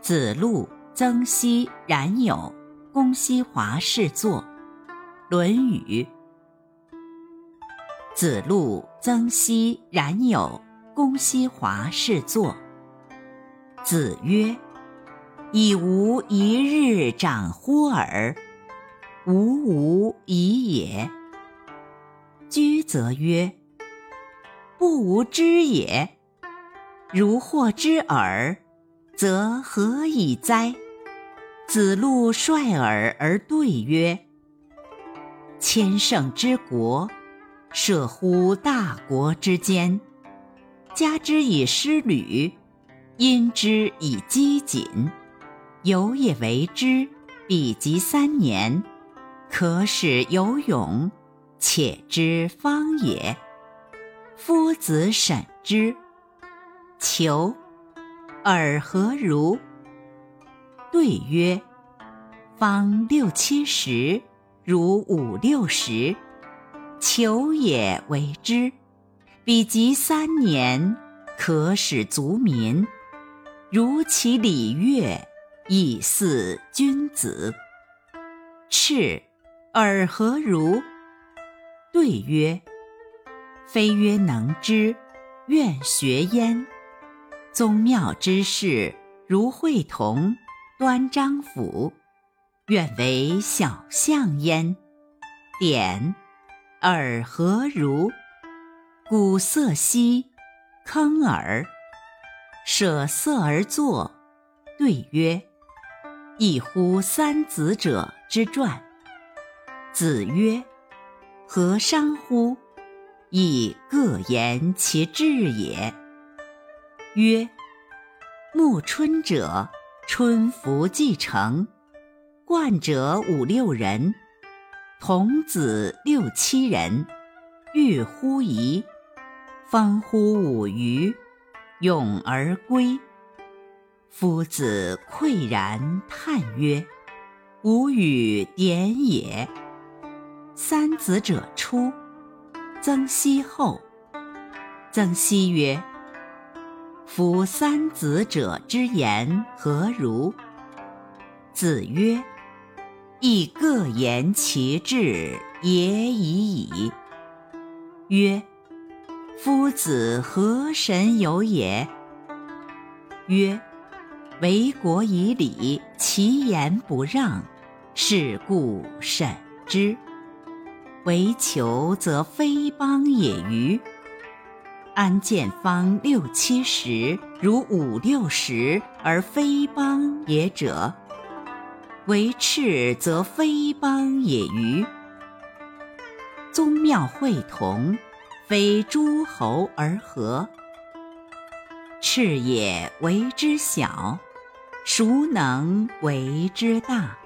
子路、曾皙、冉有、公西华侍坐。《论语》。子路、曾皙、冉有、公西华侍坐。子曰：“以吾一日长乎尔？吾无已也。”居则曰：“不吾知也。如获之耳。”则何以哉？子路率尔而对曰：“千乘之国，涉乎大国之间。加之以师旅，因之以饥谨。有也为之，彼及三年，可使有勇，且之方也。夫子审之，求。”尔何如？对曰：方六七十，如五六十，求也为之。彼及三年，可使足民。如其礼乐，亦似君子。赤，尔何如？对曰：非曰能之，愿学焉。宗庙之事，如会同、端章甫，愿为小相焉。典，尔何如？鼓瑟兮，坑耳。舍色而坐，对曰：“一乎三子者之传。”子曰：“何伤乎？亦各言其志也。”曰：暮春者，春服既成，冠者五六人，童子六七人，欲乎沂，方乎五余，咏而归。夫子喟然叹曰：“吾与点也。”三子者出，曾皙后。曾皙曰。夫三子者之言何如？子曰：“亦各言其志也已矣。”曰：“夫子何神有也？”曰：“为国以礼，其言不让，是故审之。为求则非邦也与？”安见方六七十，如五六十而非邦也者？为赤则非邦也与？宗庙会同，非诸侯而合。赤也为之小，孰能为之大？